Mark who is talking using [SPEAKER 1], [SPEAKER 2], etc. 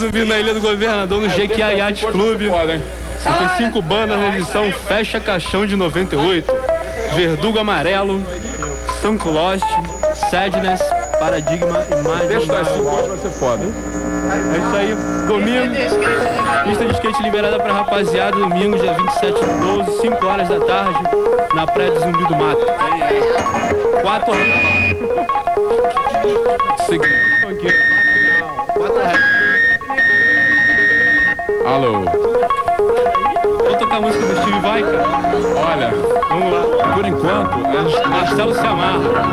[SPEAKER 1] Zumbi na Ilha do Governador, no Jequiá Yacht Club. 55 bandas na edição Fecha Caixão de 98. Verdugo Amarelo, Sunk Lost, Sadness, Paradigma e mais
[SPEAKER 2] Deixa das
[SPEAKER 1] uma.
[SPEAKER 2] 5 hoje vai ser foda.
[SPEAKER 1] É isso aí, domingo, pista de skate liberada pra rapaziada, domingo, dia 27 do 12, 5 horas da tarde, na Praia do Zumbi do Mato. 4 horas. Aqui.
[SPEAKER 2] Alô.
[SPEAKER 1] Vou tocar a música do Steve Vai, cara.
[SPEAKER 2] Olha,
[SPEAKER 1] Vamos lá.
[SPEAKER 2] por enquanto,
[SPEAKER 1] Marcelo se amarra.